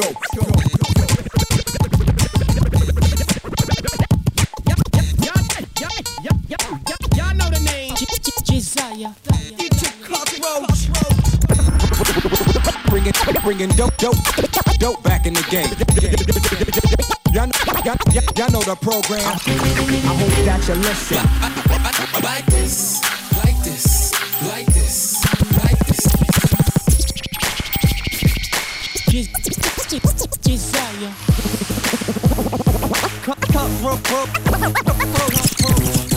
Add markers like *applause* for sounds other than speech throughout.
go. Y'all know the name. Jesaya. Bringing, bringing dope, dope, dope back in the game. Y'all, y'all, y'all- y'all know the program. I hope that you listen. Like this, like this, like this, like this. Jesaya. I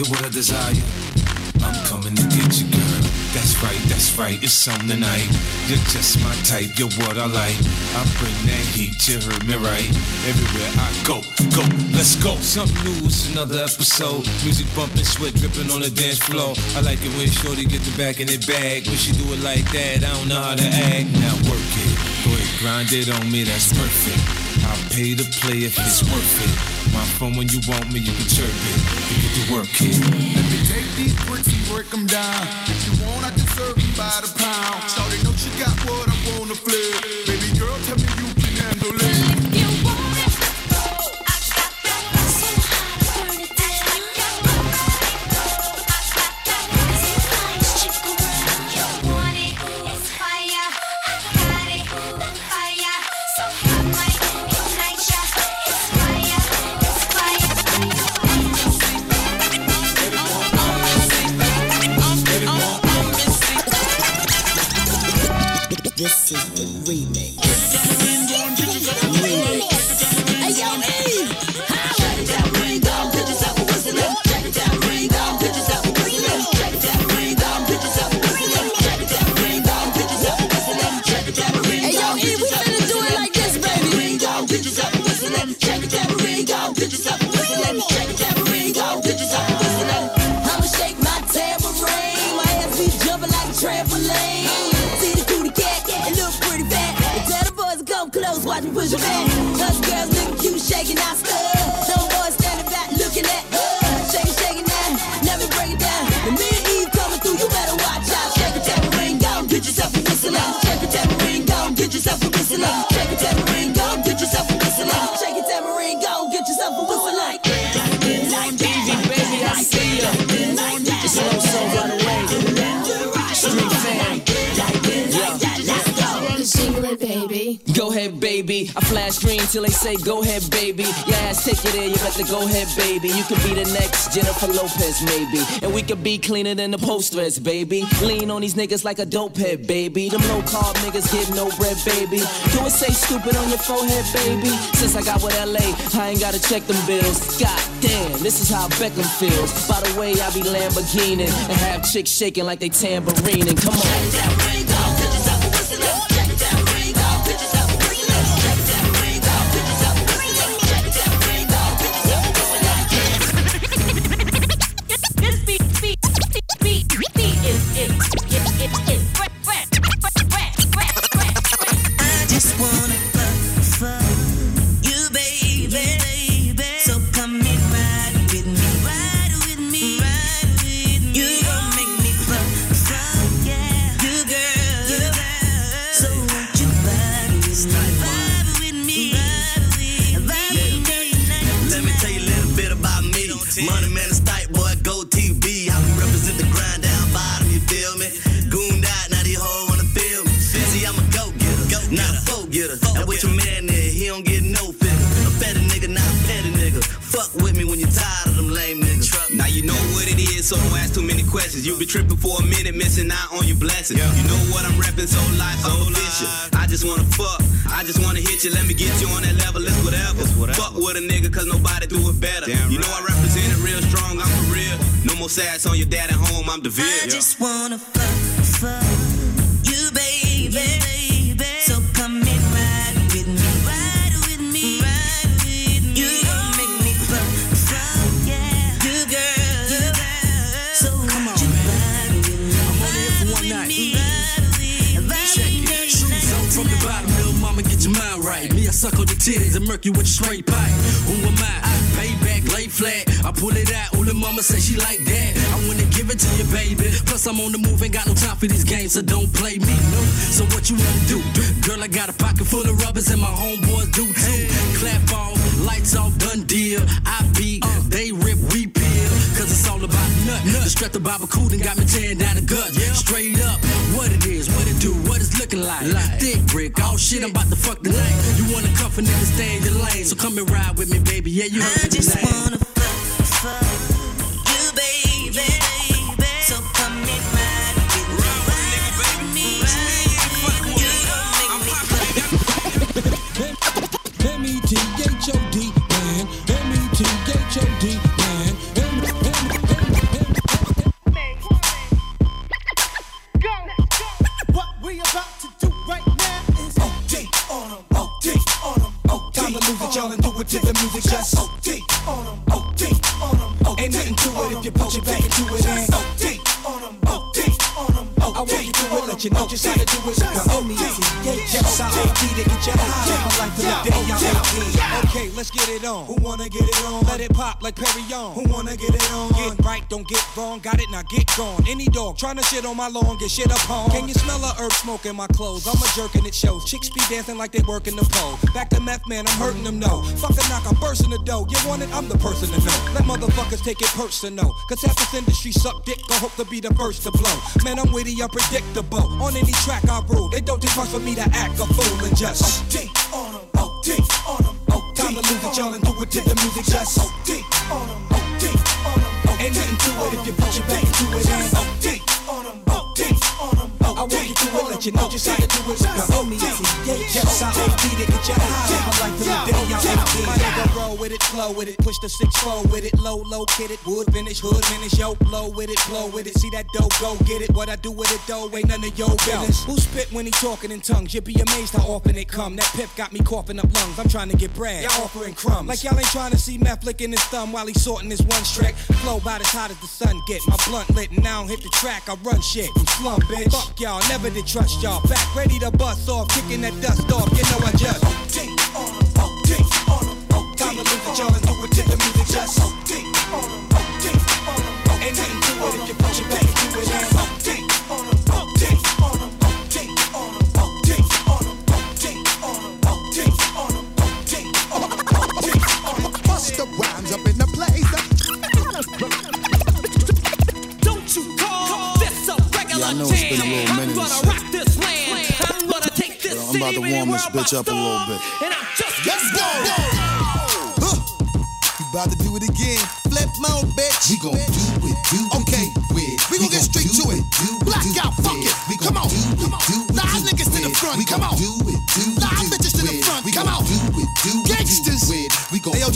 You're what I desire. I'm coming to get you, girl. That's right, that's right. It's on tonight. You're just my type. You're what I like. I bring that heat. You heard me right. Everywhere I go, go. Let's go. Something new. It's another episode. Music bumping, sweat dripping on the dance floor. I like it when Shorty get the back in the bag. When she do it like that, I don't know how to act. Now work it. Grind it on me. That's perfect. I'll pay to play if it's worth it. My phone when you want me, you can chirp it. You get to work it. Let me take these bricks and break them down. If you want, I can them by the pound. Shawty know she got what I wanna flip. Baby girl, tell me you can handle it. The remix. Some boys standing back looking at us. Shake it, shake it down. Me and Eve coming through, you better watch out. Shake it, tambourine, go, get yourself a whistle on. Shake it, tambourine, go, get yourself a whistle. Shake tambourine, go, get yourself a whistle. Shake tambourine, go, get yourself a whistle. I flash green till they say go ahead, baby. Your ass take it there, you better go ahead, baby. You could be the next Jennifer Lopez, maybe. And we could be cleaner than the post-res, baby. Lean on these niggas like a dope head, baby. Them low carb niggas get no bread, baby. Do it say stupid on your forehead, baby? Since I got with LA, I ain't gotta check them bills. God damn, this is how Beckham feels. By the way, I be Lamborghini and have chicks shaking like they tambourine. Come on. So don't ask too many questions. You been tripping for a minute, missing out on your blessings. You know what I'm repping, so life, I'm official. I just wanna fuck, I just wanna hit you. Let me get you on that level, it's whatever. Fuck with a nigga, cause nobody do it better. you know I represent it real strong, I'm for real. No more sass on your dad at home, I'm the I just wanna fuck, fuck suck on your titties and murk you with a straight pipe. Who am I? Payback, lay flat. I pull it out. Ooh, the mama say she like that. I wanna give it to you, baby. Plus, I'm on the move, ain't got no time for these games, so don't play me. No. So what you wanna do? Girl, I got a pocket full of rubbers and my homeboys do too. Clap off, lights off, done deal. I beat, they nut. The strap the Baba Cool and got me tearing down the gut. Straight up, what it is, what it do, what it's looking like. Thick brick, oh shit, I'm about to fuck the night. You wanna cuff a nigga, stay in your lane. So come and ride with me, baby. Yeah, you heard I me just tonight. wanna let's get it on. Who wanna get it on? Let it pop like Perignon. Who wanna get it on? Get right, don't get wrong. Got it, now get gone. Any dog trying to shit on my lawn, get shit upon. Can you smell the herb smoke in my clothes? I'm a jerk and it shows. Chicks be dancing like they working the pole. Back to meth, man, I'm hurting them, no. Fuck a knock, I'm bursting the dough. You want it? I'm the person to know. Let motherfuckers take it personal. Cause half this industry suck dick, I hope to be the first to blow. Man, I'm witty, unpredictable. On any track I rule, it don't take much for me to act a fool and just oh, OD to the music. Just OD on 'em, OD on 'em, OD. Ain't nothing to it if you put your back into it. And OD on 'em, OD. I want you to it, let you know just how to do it. Yes, I OD to get your high. My life in the day, with it, flow with it, push the six four with it, low, low, kid it, wood finish, hood finish, yo, blow with it, blow with it. See that dough, go get it. What I do with it, though, ain't none of your business. Who spit when he talking in tongues? You'd be amazed how often it come. That pip got me coughing up lungs. I'm trying to get bread. Y'all offering crumbs. Like y'all ain't trying to see meth licking his thumb while he sorting his one trick. Flow about as hot as the sun get. My blunt lit and now hit the track. I run shit. I'm slum, bitch. Fuck y'all, never did trust y'all. Back ready to bust off, kicking that dust off. You know I just it, y'all, and do it to the music. Just OD OD on 'em, ain't nothing it if you put your back into it. And OD OD OD OD OD OD on 'em, OD on 'em, OD on 'em. Bust the rhymes up in the place. Don't you call this a regular I know it's been a jam. little I'm minute gonna rock this land. I'm gonna take this Yo, I'm about to warm this bitch up a little bit. And I'm just Let's go. Started. Huh. You about to do it again. Flip mode, bitch. We gon' do it, do it, Okay. do it. We gon' get straight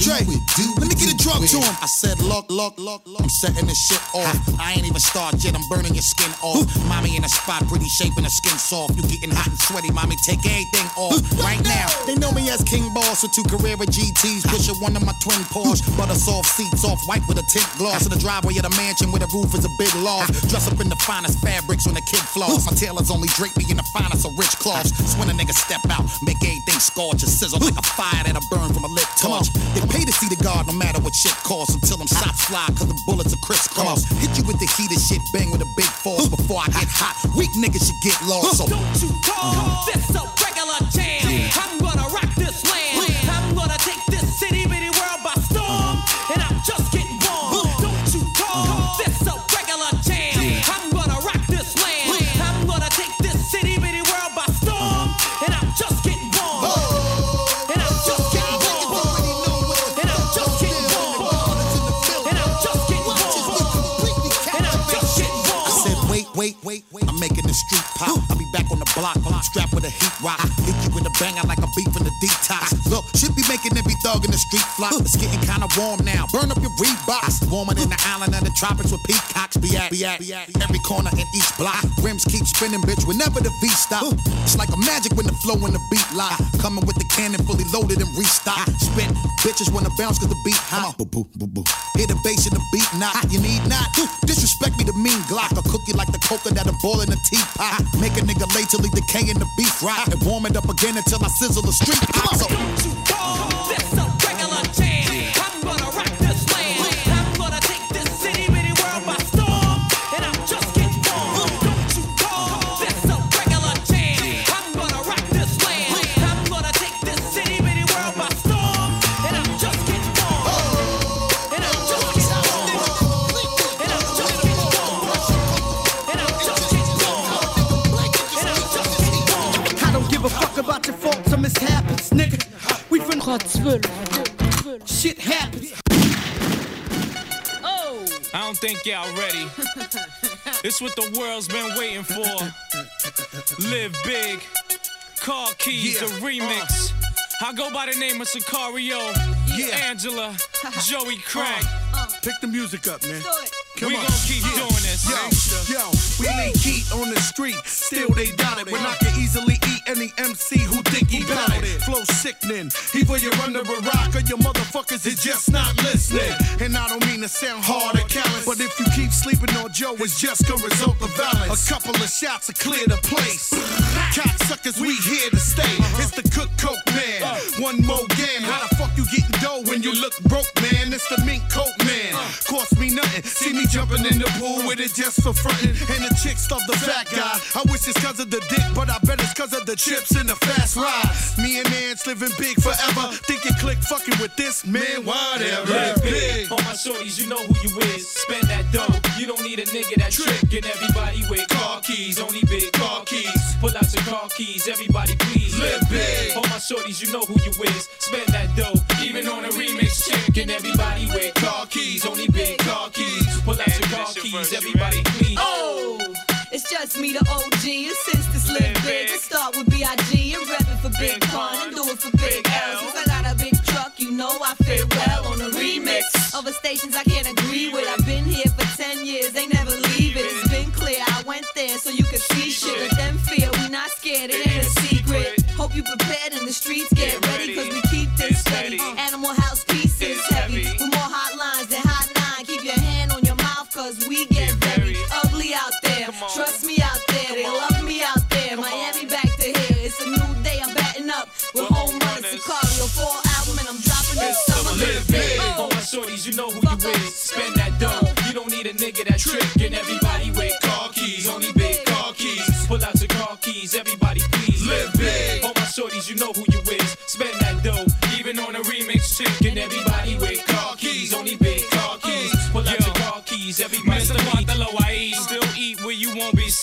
Dre, let me get a drug to him. I said, look, look, look, look. I'm setting this shit off. I ain't even started yet. I'm burning your skin off. Mommy in a spot, pretty shape and the skin soft. You getting hot and sweaty, mommy. Take everything off right now. They know me as King Boss with two Carrera GTs. Pushing one of my twin Porsche. Butter soft seats, off white with a tint gloss. In the driveway of the mansion where the roof is a big loft. Dress up in the finest fabrics when the kid floss. My tailors only drape me in the finest of rich cloths. So when a nigga step out, make everything scorch and sizzle like a fire that'll burn from a lit torch. They pay to see the guard no matter what shit costs until them shots fly cause the bullets are crisscross. Hit you with the heated shit, bang with a big force before I get hot. Weak niggas should get lost. So Don't you call uh-huh. this a regular jam. I'm I'm strapped with a heat rock. Hit you with a banger like a beef in the detox. Look, should be making every thug in the street flop. It's getting kinda warm now. Burn up your Reeboks. Warmer than the island of the tropics where peacocks be at. Be at, be at. Every corner in each block. Rims keep spinning, bitch, whenever the V stop. It's like a magic when the flow and the beat lock. Coming with the cannon fully loaded and restock. Spit, bitches wanna bounce cause the beat hot. Boo boo boo boo. Hear the bass and the beat knock. You need not disrespect me to mean Glock. I'll cook you like the coca that'll boil in a tea heat pot. Make a nigga late till he decay in the beef rot. And warm it up again until I sizzle the street. Come on. So, faults or mishaps, nigga. We finna Shit happens. Oh. I don't think y'all ready. *laughs* it's what the world's been waiting for. Live big. Car keys, Yeah, a uh. remix. I go by the name of Sacario. Yeah. Angela, *laughs* Joey uh, Crack. Uh. Pick the music up, man. Come we on. gon' keep Yeah. doing this. Yo, yo, we lean heat on the street, still they doubt it. When I can easily eat any MC who think he bout it. Flow sickening, either you're under a rock or your motherfuckers is just not listening. And I don't mean to sound hard or callous, but if you keep sleeping on Joe, it's just gonna result of violence. A couple of shots to clear the place. Cocksuckers, we here to stay. Uh-huh. It's the cook coke man. Uh. One more game. How the fuck you getting dough when you look broke, man? It's the mink coat man. Uh. Cost me nothing. See me jumping in the pool with it just for frontin'. And the chicks love the fat guy. I wish it's cause of the dick, but I bet it's cause of the chips and the fast ride. Me and Nance living big forever. Think you click fucking with this man, whatever. Live big. All my shorties, you know who you is. Spend that dough. You don't need a nigga that trick. And everybody with car keys, only big car keys. Pull out your car keys, everybody please. Live big. All my shorties, you know who you is. Spend that dough. Even on a remix chick. And everybody with car keys, only big car keys. Pull out your car keys, everybody please. Oh, it's just me, the OG. And since this live big, let's start with B.I.G. and rep for Big Pun and do it for Big L. Since I got a big truck, you know I fit well on a remix. Other stations I can't agree with. I've been here for 10 years, they never leave it. It's been clear, I went there so you could see shit. Let them fear, we not scared, it ain't a secret. Hope you prepared in the streets, get ready, cause we keep this steady. Animal house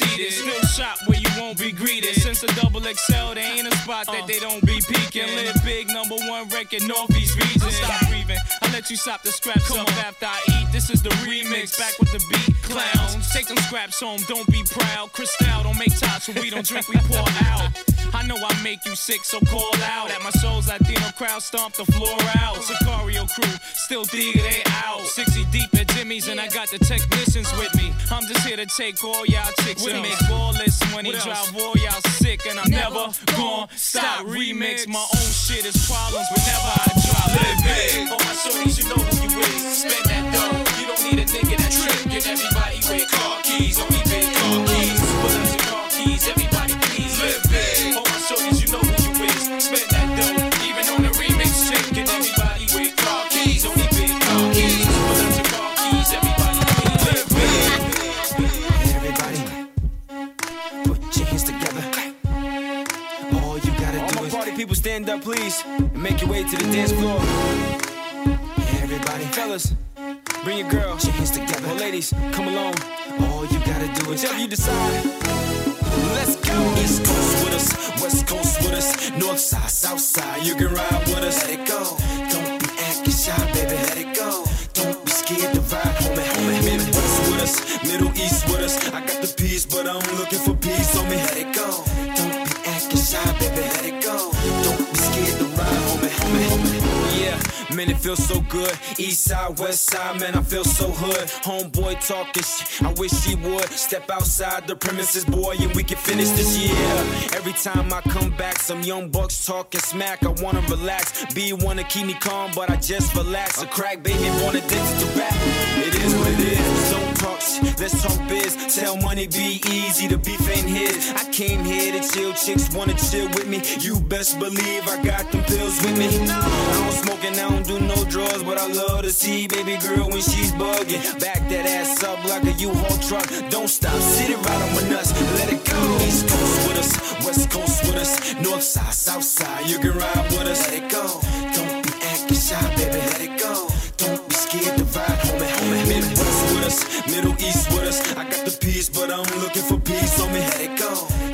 seated. Still shop where you won't be greeted. Since the double XL, there ain't a spot that they don't be peeking. Live big, number one record, Northeast region. Stop breathing. I let you stop the scraps up after I eat. This is the remix, back with the beat. Clowns, take them scraps home, don't be proud. Cristal, don't make tots when we don't drink, we pour out. I know I make you sick, so call out. At my soul's Latino crowd, stomp the floor out. Sacario crew, still dig they out. 60 deep at Jimmy's, and I got the technicians with me. I'm just here to take all y'all chicks and make ballers when he drive all y'all sick. And I'm never gon' stop. Remix my own shit is problems whenever I drop. Live big. All my shorties, you know who you is. Spend that dough. You don't need a nigga that trick. And everybody with car keys, only big car keys. Pull out your car keys, everybody please. Live big. All my shorties, you know who you is. Spend that dough. Even on a remix chick. And everybody with car keys, only big car keys. Pull out your car keys, everybody please. Live big. Everybody, put your hands together. All you gotta do my is party people stand up, please, and make your way to the dance floor. everybody, Fellas, bring your girl. Ladies, come along. All you gotta do is Whichever you decide. Let's go. East Coast with us, West Coast with us, North Side, South Side. You can ride with us. Let it go. Don't be acting shy, baby. Let it go. Don't be scared to ride, homie, homie. Midwest with us, Middle East with us. I got the peace, but I'm looking for peace, homie. Let it go. Don't be acting shy, baby. Let it go. Feels so good. East side, west side, man, I feel so hood. Homeboy talking shit, I wish he would. Step outside the premises, boy, and we can finish this year. Every time I come back, some young bucks talking smack. I wanna relax. B wanna keep me calm, but I just relax. A crack baby born addicted to rap. It is what it is. Don't Let's talk biz. Tell money be easy. The beef ain't his. I came here to chill. Chicks wanna chill with me. You best believe I got them pills with me. I don't smoke and I don't do no drugs, but I love to see baby girl when she's bugging. Back that ass up like a U-Haul truck. Don't stop, sit it right on my nuts. Let it go. East Coast with us, West Coast with us, North side, South side. You can ride with us. Let it go. Don't be acting shy, baby. Let it go. With us, Middle East with us. I got the peace, but I'm looking for peace on me. Let it go.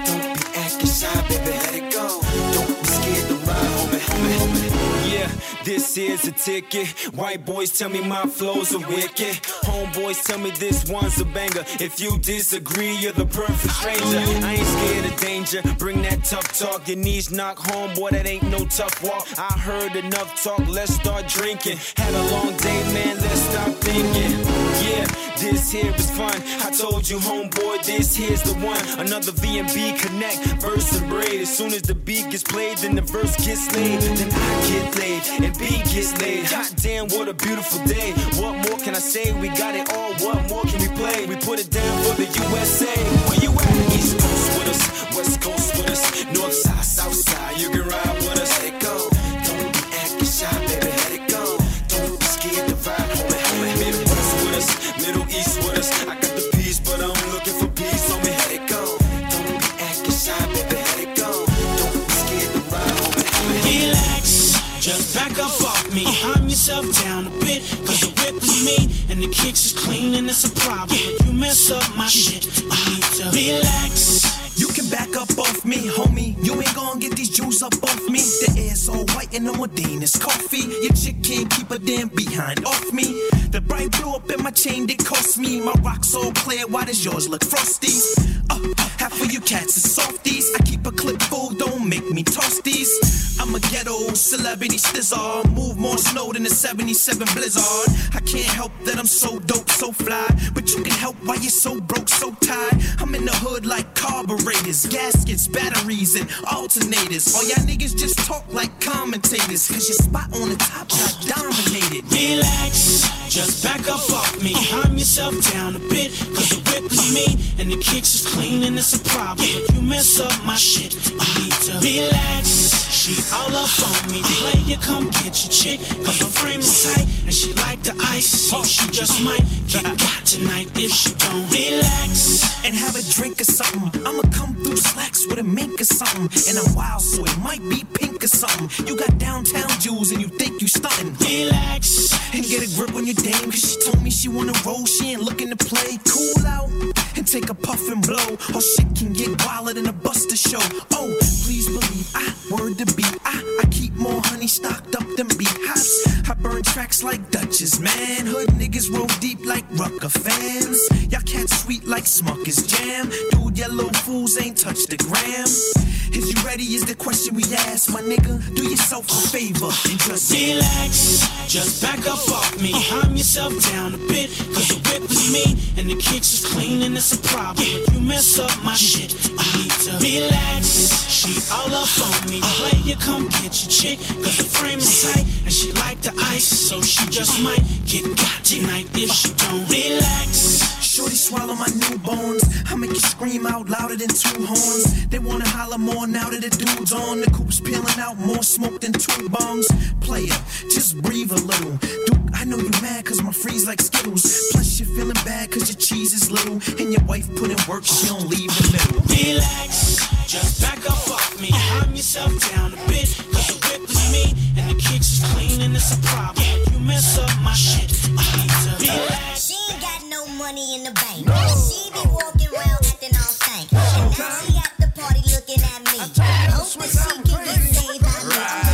This is a ticket. White boys tell me my flows are wicked. Homeboys tell me this one's a banger. If you disagree, you're the perfect stranger. I ain't scared of danger. Bring that tough talk. Your knees knock home, boy, that ain't no tough walk. I heard enough talk, let's start drinking. Had a long day, man, let's stop thinking. Yeah, this here is fun. I told you, homeboy, this here's the one. Another V&B connect, verse and braid. As soon as the beat gets played, then the verse gets laid. Then I get laid, and B gets laid. Hot damn, what a beautiful day. What more can I say? We got it all, what more can we play? We put it down for the USA. Where you at? East Coast with us, West Coast with us, North side, South side. You can ride the kicks is clean and it's a problem. If you mess up my shit, you need to relax. You can back up off me, homie. You ain't gonna get these jewels up off me. The air's all white and the Modine is coffee. Your chick can't keep a damn behind off me. The bright blue up in my chain did cost me. My rocks all clear, why does yours look frosty? Uh, half of you cats is softies. I keep a clip full, don't make me toss these. I'm a ghetto celebrity stizzle. Move more snow than a 77 blizzard. I can't help that I'm so dope, so fly. But you can help why you're so broke, so tired. I'm in the hood like carburetors, gaskets, batteries, and alternators. All y'all niggas just talk like commentators. Cause your spot on the top got dominated. Relax, just back up off me. Calm yourself down a bit, cause the whip is me and the kicks is clean and it's a problem. You mess up my shit, you need to relax. She all up on me, player, come get your chick, cause her frame is tight and she like the ice, so she just might get got tonight if she don't relax. and have a drink or something. I'ma come through slacks with a mink or something. And I'm wild, so it might be pink or something. You got downtown jewels and you think you stunting. Relax and get a grip on your dame, cause she told me she wanna roll, she ain't looking to play. Cool out and take a puff and blow. Or shit can get wilder than a buster show. Oh, please believe I word to beat. I, I keep more honey stocked up than beehives. I burn tracks like Dutchess, man. Hood niggas roll deep like Rucker fans. Y'all cats sweet like Smuckers jam. Dude, yellow fools ain't touched the gram. Is you ready? Is the question we ask, my nigga? Do yourself a favor and just Relax, just back up off me. Calm yourself down a bit, cause the whip is me and the kicks is clean and it's a problem. If you mess up my shit, you need to relax. She all up on me, player, come get your chick, cause the frame is tight and she like the ice, so she just might get got tonight if she don't relax. Shorty swallow my new bones. I make you scream out louder than two horns. They wanna holler more now that the dude's on. The coop's peeling out more smoke than two bongs. Player, just breathe a little. Dude, I know you mad cause my freeze like Skittles. Plus you're feeling bad cause your cheese is little. And your wife put in work, she don't leave the middle. Relax, just back up off me. Calm yourself down a bit, cause the whip is me and the kicks is clean and it's a problem. You mess up my shit. She ain't got no money in the bank. She be walking around acting all stank. And now she at the party looking at me. Hope that she can get saved by me.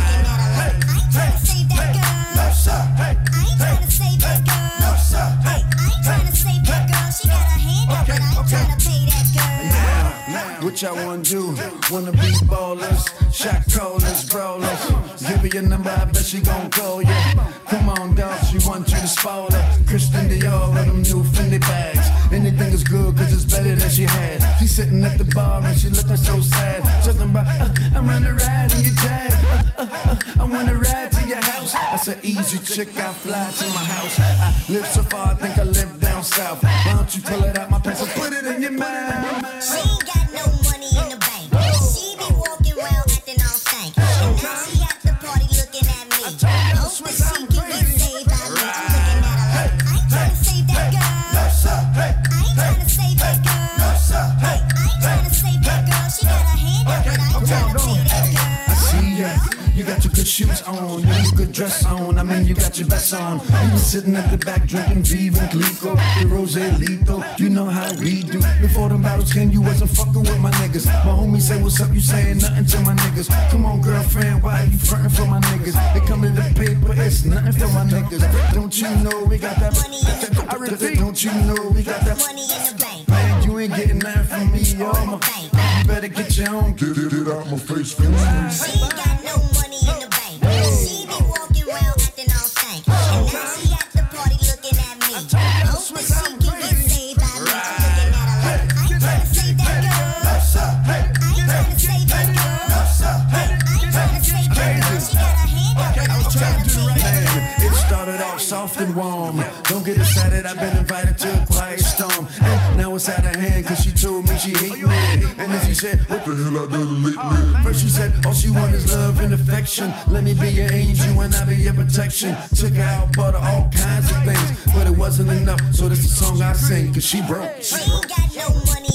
what y'all wanna do. Wanna be ballers, shot callers, brawlers. Give me your number, I bet she gon' call ya. Come on, dog, she want you to spoil her. Christian Dior with them new Fendi bags. Anything is good, cause it's better than she had. She sitting at the bar and she looking so sad. Talking about, uh, I'm on a ride in your tag. Uh, uh, uh, I wanna ride to your house. I said, easy chick, I fly to my house. I live so far, I think I live down south. Why don't you pull it out my pants and put it in your mouth? good shoes on, you got good dress on. I mean, you got your best on. You been sitting at the back drinking Viva and Clico, the Rose Lito. You know how we do. Before the battles came, you wasn't fucking with my niggas. My homie say, What's up? You saying nothing to my niggas. Come on, girlfriend, why are you fronting for my niggas? They come in the paper, it's nothing for my niggas. Don't you know we got that money in the bank? Don't you know we got that money in the bank? You ain't getting that from me, you my. You better get your own. Get it out my face, face, face. We ain't got no money. said I've been invited to a quiet storm. And now it's out of hand, cause she told me she hate me. And then she said, What the hell I done me First she said, All she want is love and affection. Let me be your angel and I'll be your protection. Took her out, bought her all kinds of things. But it wasn't enough, so this is the song I sing, cause she broke. She ain't got no money.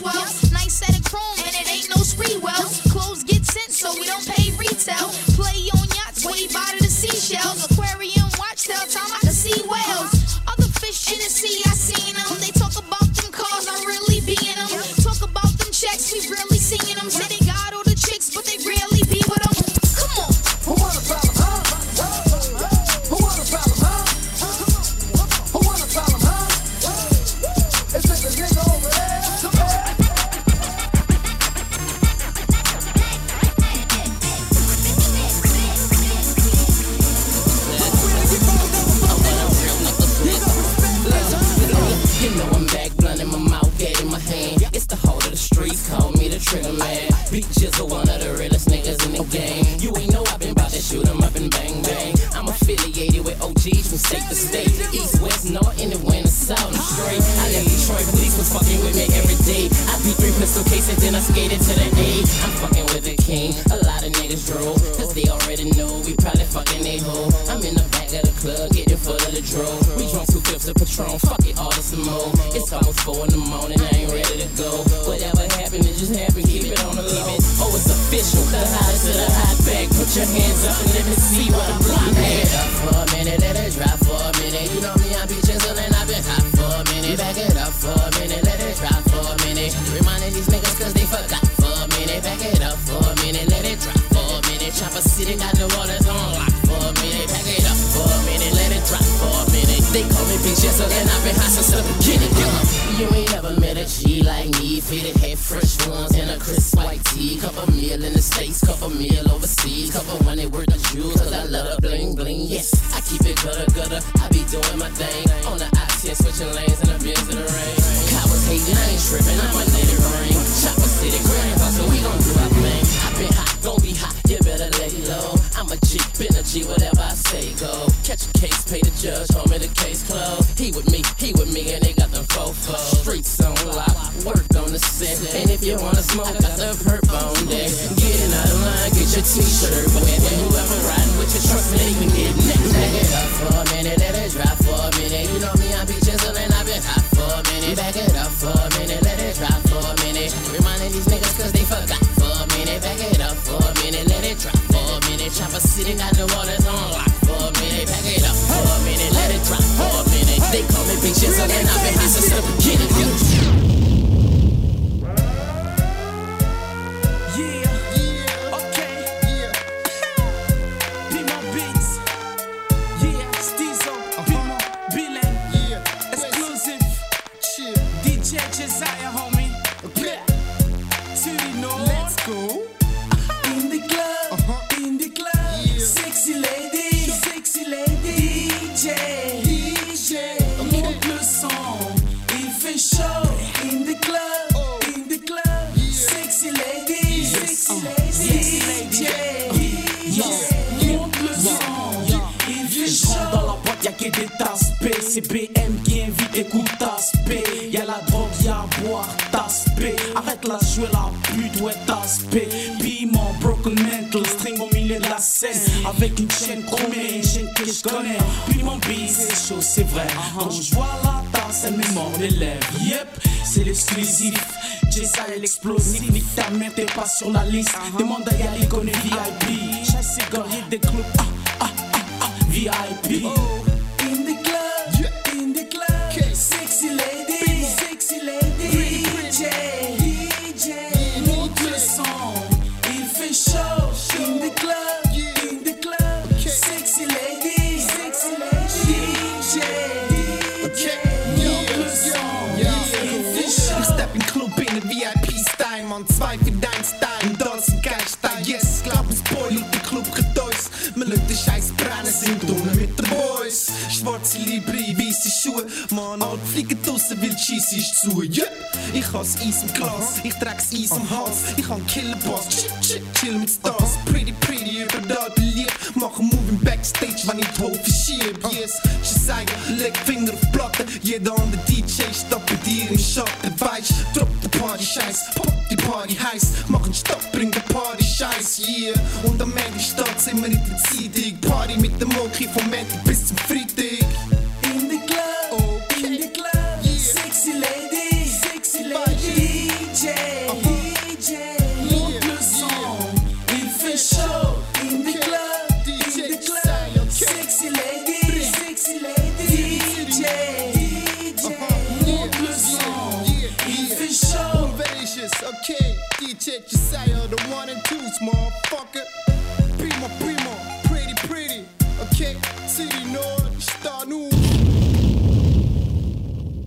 12. G's from state to state, east, west, north, and the winter, south, and straight. I left Detroit, police was fucking with me every day. I beat three pistol cases, then I skated to the A. I'm fucking with the king, a lot of niggas drove, cause they already know we probably fucking they hoe. I'm in the back of the club, getting full of the drool. We drunk two fifths of Patron, fuck it, all this and more. It's almost four in the morning, I ain't ready to go. Whatever happened, it just happened, keep it on the low. Oh, it's official, the highest of the hot bag. put your hands up and let me States, couple meal overseas. Couple hundred worth of jewels, cause I love the bling bling. Yes, I keep it gutter gutter. I be doing my thing. On the I-10, switching lanes in the Benz in the rain. Cowards hating, I ain't tripping, I'ma let it rain. Chopper city, grandpa, so we gon' do our thing. I been hot, gon' be hot, you better lay low. I'm a G, been a G, whatever I say go. Catch a case, pay the judge, homie, the case closed. He with me, he with me, and they got them fofos. Streets on lock, And if you wanna smoke, I got the perp on deck. Getting out of line, get your t-shirt wet. And whoever riding with your truck, they even get neck. Back it up for a minute, let it drop for a minute. You know me, I be chiselin', I been hot for a minute. Back it up for a minute, let it drop for a minute. Reminding these niggas cause they forgot for a minute. Back it up for a minute, let it drop for a minute. Chopper City got the waters on lock for a minute. Back it up for a minute, let it drop for a minute. They call me Big and I've been hot since the beginning. Connais. Piment B, c'est chaud, c'est vrai. Quand je vois la tasse, elle me mord les lèvres. Yep, c'est l'exclusif. Jessa, elle explosif. Nique ta mère, t'es pas sur la liste. Demande à Yali, connaît VIP. Chasse égorgé des clubs. Ah, ah, ah, ah, VIP. Ist zu, yep. Ich has Eis im Glas, ich trag's Eis am Hals, ich han Killerboss, chill, chill, chill mit Stars, pretty, pretty, überall beliebt, mach einen Move im Backstage, wenn ich die Hofe schieb, yes. Sie sagen, leg Finger auf die Platte, jeder andere DJ stoppt bei dir im Schatten, weißt, drop die Party Scheiß, pop die Party heiß, mach einen Stopp, bring den Party Scheiß, yeah. Und am Ende steht's immer in der Zeitung, Party mit dem Monkey vom Montag bis zum Freitag.